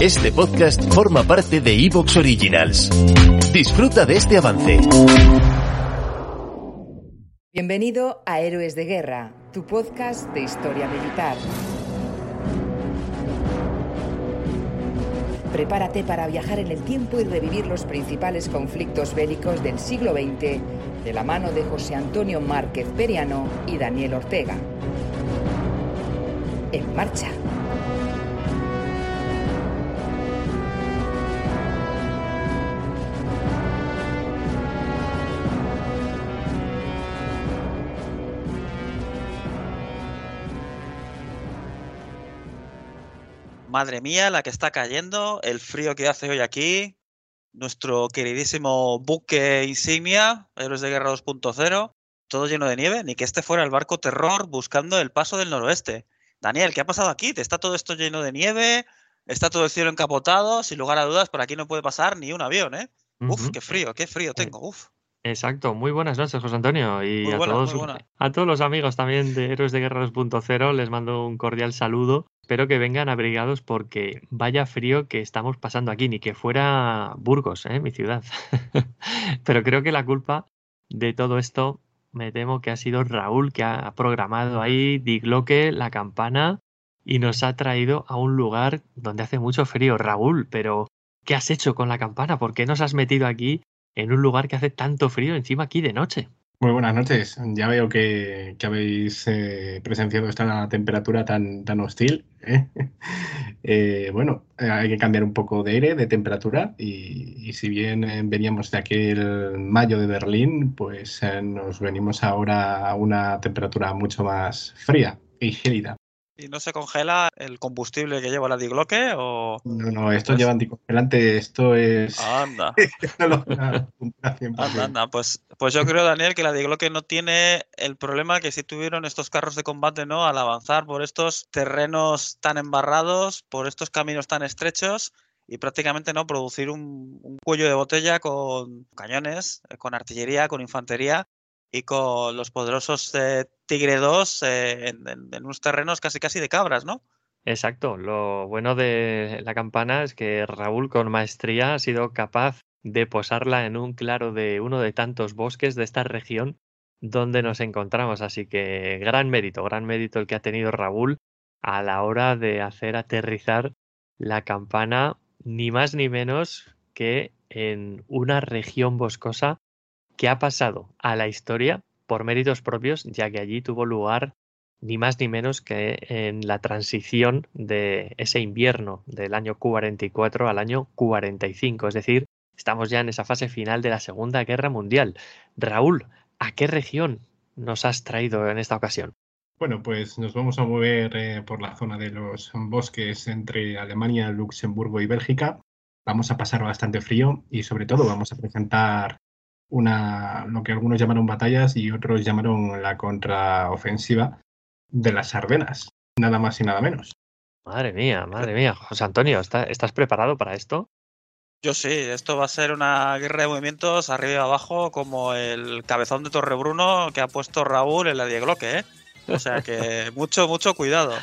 Este podcast forma parte de Evox Originals. Disfruta de este avance. Bienvenido a Héroes de Guerra, tu podcast de historia militar. Prepárate para viajar en el tiempo y revivir los principales conflictos bélicos del siglo XX de la mano de José Antonio Márquez Periano y Daniel Ortega. En marcha. Madre mía, la que está cayendo, el frío que hace hoy aquí, nuestro queridísimo buque insignia, Héroes de Guerra 2.0, todo lleno de nieve, ni que este fuera el barco terror buscando el paso del noroeste. Daniel, ¿qué ha pasado aquí? ¿Te está todo esto lleno de nieve? ¿Está todo el cielo encapotado? Sin lugar a dudas, por aquí no puede pasar ni un avión, ¿eh? Uf, qué frío, qué frío tengo, uf. Exacto, muy buenas noches, José Antonio. Y Muy a, buena, todos, a todos los amigos también de Héroes de Guerra 2.0 les mando un cordial saludo. Espero que vengan abrigados porque vaya frío que estamos pasando aquí, ni que fuera Burgos, ¿eh? mi ciudad. Pero creo que la culpa de todo esto me temo que ha sido Raúl, que ha programado ahí Digloque, la campana, y nos ha traído a un lugar donde hace mucho frío. Raúl, pero ¿qué has hecho con la campana? ¿Por qué nos has metido aquí en un lugar que hace tanto frío encima aquí de noche? Muy buenas noches. Ya veo que, habéis eh, presenciado esta temperatura tan, tan hostil. ¿eh? Eh, bueno, hay que cambiar un poco de aire, de temperatura, y, y si bien veníamos de aquel mayo de Berlín, pues nos venimos ahora a una temperatura mucho más fría y gélida. ¿Y no se congela el combustible que lleva la Digloque o...? No, no, esto Pues- lleva anticongelante, esto es... Anda, no lo voy a apuntar 100%. anda, anda. Pues, pues yo creo, Daniel, que la Digloque no tiene el problema que sí tuvieron estos carros de combate, ¿no? Al avanzar por estos terrenos tan embarrados, por estos caminos tan estrechos y prácticamente, ¿no? Producir un, un cuello de botella con cañones, con artillería, con infantería y con los poderosos eh, Tigre 2 eh, en, en- en unos terrenos casi casi de cabras, ¿no? Exacto, lo bueno de la campana es que Raúl con maestría ha sido capaz de posarla en un claro de uno de tantos bosques de esta región donde nos encontramos. Así que gran mérito, gran mérito el que ha tenido Raúl a la hora de hacer aterrizar la campana ni más ni menos que en una región boscosa que ha pasado a la historia por méritos propios, ya que allí tuvo lugar ni más ni menos que en la transición de ese invierno del año 44 al año 45. Es decir, estamos ya en esa fase final de la Segunda Guerra Mundial. Raúl, ¿a qué región nos has traído en esta ocasión? Bueno, pues nos vamos a mover eh, por la zona de los bosques entre Alemania, Luxemburgo y Bélgica. Vamos a pasar bastante frío y sobre todo vamos a presentar una, lo que algunos llamaron batallas y otros llamaron la contraofensiva de las Ardenas, nada más y nada menos. Madre mía, madre mía. José Antonio, ¿está- ¿estás preparado para esto? Yo sí, esto va a ser una guerra de movimientos arriba y abajo como el cabezón de Torrebruno que ha puesto Raúl en la Diegloque, ¿eh? O sea que mucho, mucho cuidado.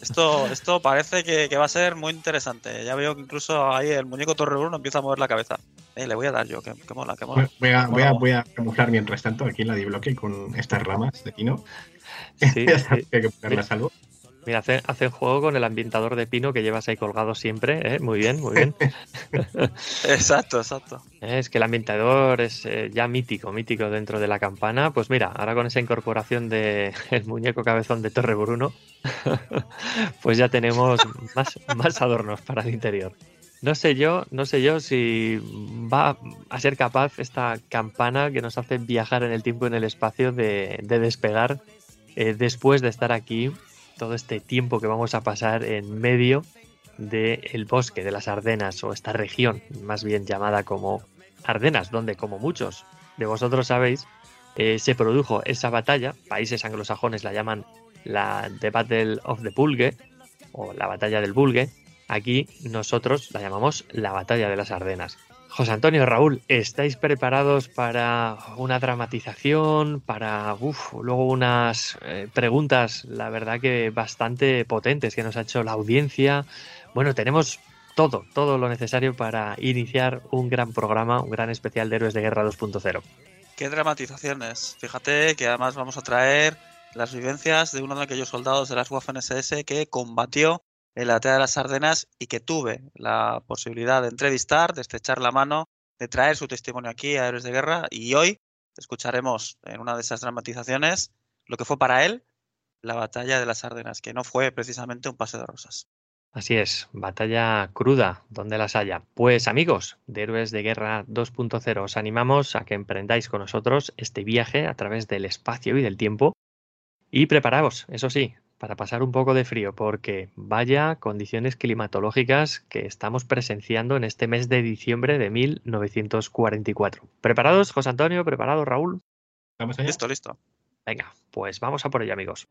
Esto, esto parece que, que va a ser muy interesante. Ya veo que incluso ahí el muñeco Torrebruno empieza a mover la cabeza. Eh, le voy a dar yo, que, que mola, que mola. Voy a, voy, a, voy a camuflar mientras tanto aquí en la dibloque con estas ramas de pino. Sí, hay que ponerlas algo. Mira, hace, hace juego con el ambientador de pino que llevas ahí colgado siempre, ¿eh? Muy bien, muy bien. Exacto, exacto. Es que el ambientador es eh, ya mítico, mítico dentro de la campana. Pues mira, ahora con esa incorporación de el muñeco cabezón de Torre Bruno, pues ya tenemos más, más adornos para el interior. No sé yo, no sé yo si va a ser capaz esta campana que nos hace viajar en el tiempo y en el espacio de, de despegar eh, después de estar aquí todo este tiempo que vamos a pasar en medio del bosque de las Ardenas o esta región más bien llamada como Ardenas, donde como muchos de vosotros sabéis, eh, se produjo esa batalla, países anglosajones la llaman la The Battle of the Bulge o la batalla del Bulge, aquí nosotros la llamamos la batalla de las Ardenas. José Antonio, Raúl, ¿estáis preparados para una dramatización, para luego unas eh, preguntas, la verdad que bastante potentes que nos ha hecho la audiencia? Bueno, tenemos todo, todo lo necesario para iniciar un gran programa, un gran especial de Héroes de Guerra 2.0. Qué dramatizaciones. Fíjate que además vamos a traer las vivencias de uno de aquellos soldados de las Waffen-SS que combatió en la batalla de las Ardenas y que tuve la posibilidad de entrevistar, de estrechar la mano, de traer su testimonio aquí a Héroes de Guerra y hoy escucharemos en una de esas dramatizaciones lo que fue para él la batalla de las Ardenas, que no fue precisamente un paseo de rosas. Así es, batalla cruda, donde las haya. Pues amigos de Héroes de Guerra 2.0, os animamos a que emprendáis con nosotros este viaje a través del espacio y del tiempo. Y preparaos, eso sí, para pasar un poco de frío, porque vaya condiciones climatológicas que estamos presenciando en este mes de diciembre de 1944. ¿Preparados, José Antonio? ¿Preparado, Raúl? ¿Vamos Listo, listo. Venga, pues vamos a por ello, amigos.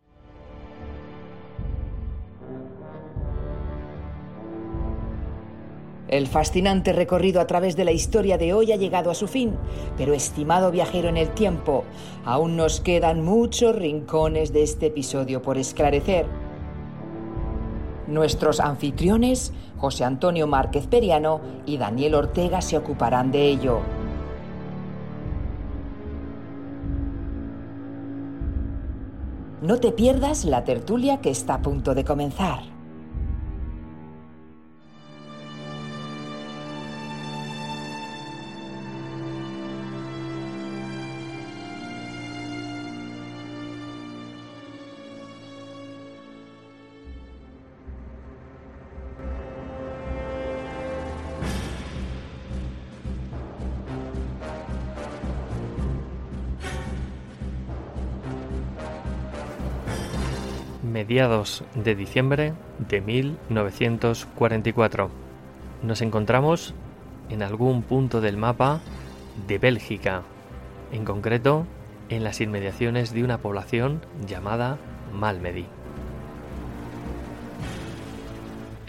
El fascinante recorrido a través de la historia de hoy ha llegado a su fin, pero estimado viajero en el tiempo, aún nos quedan muchos rincones de este episodio por esclarecer. Nuestros anfitriones, José Antonio Márquez Periano y Daniel Ortega, se ocuparán de ello. No te pierdas la tertulia que está a punto de comenzar. Mediados de diciembre de 1944. Nos encontramos en algún punto del mapa de Bélgica, en concreto en las inmediaciones de una población llamada Malmedy.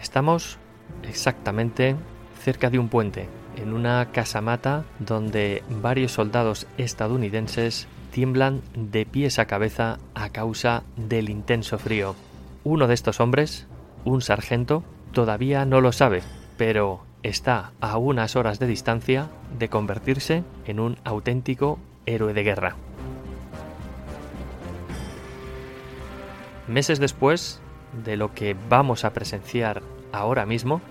Estamos exactamente cerca de un puente, en una casamata donde varios soldados estadounidenses tiemblan de pies a cabeza a causa del intenso frío. Uno de estos hombres, un sargento, todavía no lo sabe, pero está a unas horas de distancia de convertirse en un auténtico héroe de guerra. Meses después de lo que vamos a presenciar ahora mismo,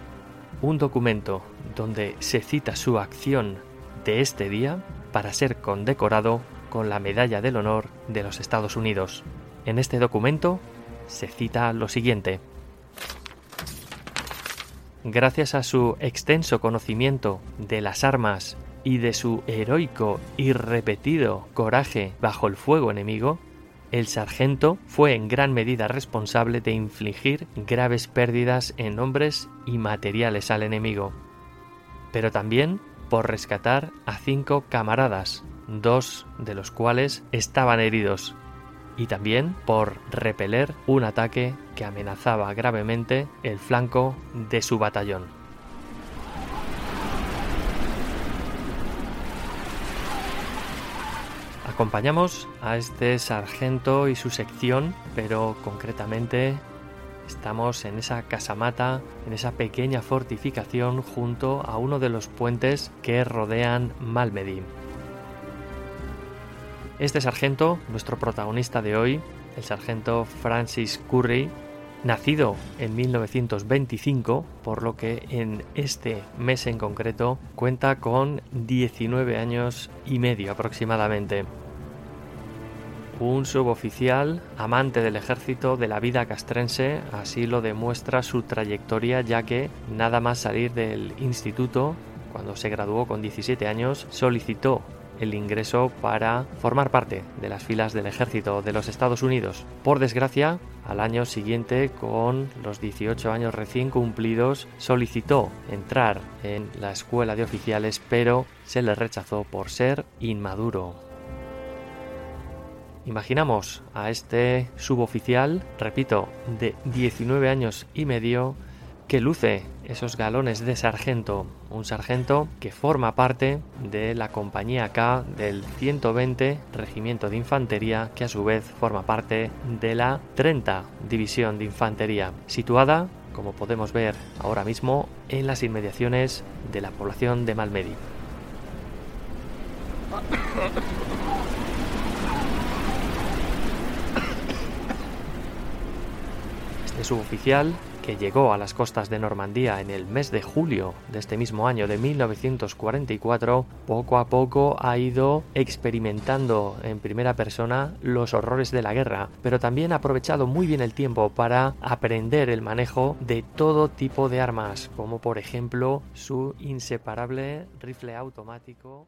un documento donde se cita su acción de este día para ser condecorado con la Medalla del Honor de los Estados Unidos. En este documento se cita lo siguiente. Gracias a su extenso conocimiento de las armas y de su heroico y repetido coraje bajo el fuego enemigo, el sargento fue en gran medida responsable de infligir graves pérdidas en hombres y materiales al enemigo, pero también por rescatar a cinco camaradas, dos de los cuales estaban heridos, y también por repeler un ataque que amenazaba gravemente el flanco de su batallón. Acompañamos a este sargento y su sección, pero concretamente estamos en esa casamata, en esa pequeña fortificación junto a uno de los puentes que rodean Malmedy. Este sargento, nuestro protagonista de hoy, el sargento Francis Curry, nacido en 1925, por lo que en este mes en concreto cuenta con 19 años y medio aproximadamente. Un suboficial, amante del ejército, de la vida castrense, así lo demuestra su trayectoria ya que nada más salir del instituto, cuando se graduó con 17 años, solicitó el ingreso para formar parte de las filas del ejército de los Estados Unidos. Por desgracia, al año siguiente, con los 18 años recién cumplidos, solicitó entrar en la escuela de oficiales, pero se le rechazó por ser inmaduro. Imaginamos a este suboficial, repito, de 19 años y medio, que luce esos galones de sargento, un sargento que forma parte de la compañía K del 120 Regimiento de Infantería, que a su vez forma parte de la 30 División de Infantería, situada, como podemos ver ahora mismo, en las inmediaciones de la población de Malmedy. Este suboficial que llegó a las costas de Normandía en el mes de julio de este mismo año de 1944, poco a poco ha ido experimentando en primera persona los horrores de la guerra, pero también ha aprovechado muy bien el tiempo para aprender el manejo de todo tipo de armas, como por ejemplo su inseparable rifle automático.